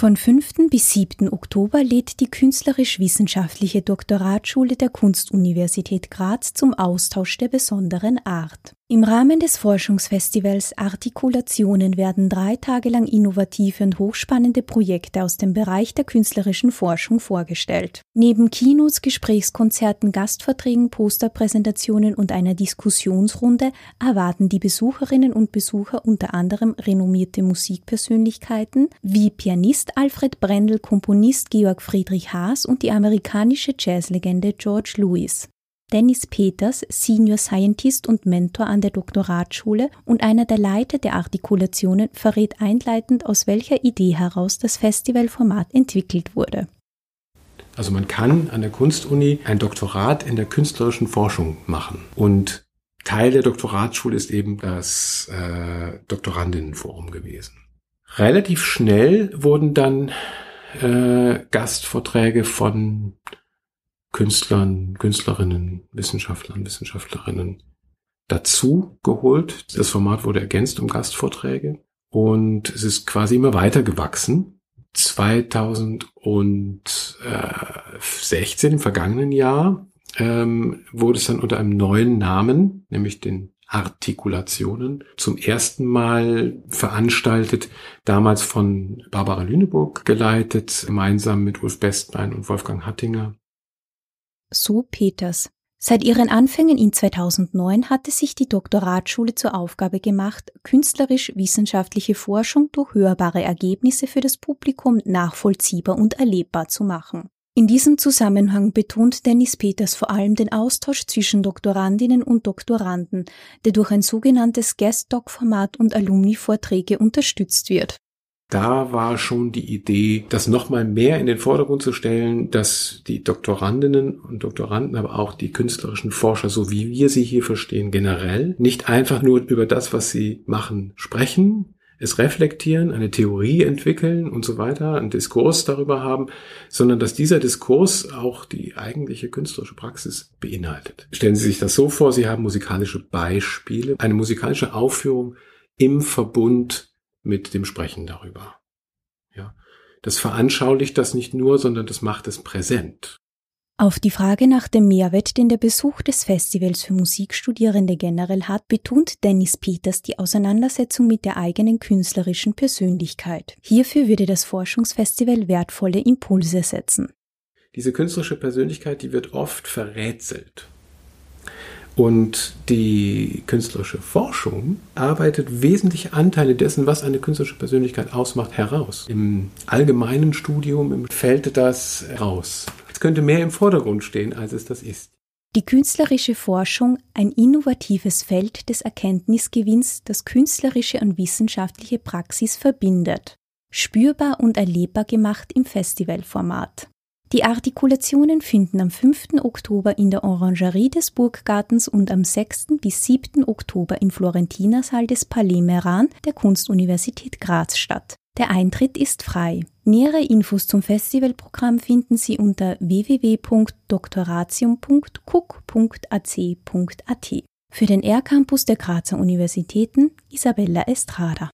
Von 5. bis 7. Oktober lädt die künstlerisch-wissenschaftliche Doktoratschule der Kunstuniversität Graz zum Austausch der besonderen Art. Im Rahmen des Forschungsfestivals Artikulationen werden drei Tage lang innovative und hochspannende Projekte aus dem Bereich der künstlerischen Forschung vorgestellt. Neben Kinos, Gesprächskonzerten, Gastvorträgen, Posterpräsentationen und einer Diskussionsrunde erwarten die Besucherinnen und Besucher unter anderem renommierte Musikpersönlichkeiten wie Pianist Alfred Brendel, Komponist Georg Friedrich Haas und die amerikanische Jazzlegende George Lewis. Dennis Peters, Senior Scientist und Mentor an der Doktoratschule und einer der Leiter der Artikulationen, verrät einleitend, aus welcher Idee heraus das Festivalformat entwickelt wurde. Also man kann an der Kunstuni ein Doktorat in der künstlerischen Forschung machen. Und Teil der Doktoratschule ist eben das äh, Doktorandinnenforum gewesen. Relativ schnell wurden dann äh, Gastvorträge von Künstlern, Künstlerinnen, Wissenschaftlern, Wissenschaftlerinnen dazu geholt. Das Format wurde ergänzt um Gastvorträge und es ist quasi immer weiter gewachsen. 2016, im vergangenen Jahr, ähm, wurde es dann unter einem neuen Namen, nämlich den Artikulationen, zum ersten Mal veranstaltet, damals von Barbara Lüneburg geleitet, gemeinsam mit Ulf Bestbein und Wolfgang Hattinger so Peters. Seit ihren Anfängen in 2009 hatte sich die Doktoratschule zur Aufgabe gemacht, künstlerisch-wissenschaftliche Forschung durch hörbare Ergebnisse für das Publikum nachvollziehbar und erlebbar zu machen. In diesem Zusammenhang betont Dennis Peters vor allem den Austausch zwischen Doktorandinnen und Doktoranden, der durch ein sogenanntes Guest-Doc-Format und Alumni-Vorträge unterstützt wird da war schon die Idee, das nochmal mehr in den Vordergrund zu stellen, dass die Doktorandinnen und Doktoranden, aber auch die künstlerischen Forscher, so wie wir sie hier verstehen, generell, nicht einfach nur über das, was sie machen, sprechen, es reflektieren, eine Theorie entwickeln und so weiter, einen Diskurs darüber haben, sondern dass dieser Diskurs auch die eigentliche künstlerische Praxis beinhaltet. Stellen Sie sich das so vor, Sie haben musikalische Beispiele, eine musikalische Aufführung im Verbund mit dem Sprechen darüber. Ja. Das veranschaulicht das nicht nur, sondern das macht es präsent. Auf die Frage nach dem Mehrwert, den der Besuch des Festivals für Musikstudierende generell hat, betont Dennis Peters die Auseinandersetzung mit der eigenen künstlerischen Persönlichkeit. Hierfür würde das Forschungsfestival wertvolle Impulse setzen. Diese künstlerische Persönlichkeit, die wird oft verrätselt. Und die künstlerische Forschung arbeitet wesentliche Anteile dessen, was eine künstlerische Persönlichkeit ausmacht, heraus. Im allgemeinen Studium fällt das raus. Es könnte mehr im Vordergrund stehen, als es das ist. Die künstlerische Forschung, ein innovatives Feld des Erkenntnisgewinns, das künstlerische und wissenschaftliche Praxis verbindet. Spürbar und erlebbar gemacht im Festivalformat. Die Artikulationen finden am 5. Oktober in der Orangerie des Burggartens und am 6. bis 7. Oktober im Florentinersaal des Palais Meran der Kunstuniversität Graz statt. Der Eintritt ist frei. Nähere Infos zum Festivalprogramm finden Sie unter www.doktoratium.cook.ac.at. Für den R-Campus der Grazer Universitäten Isabella Estrada.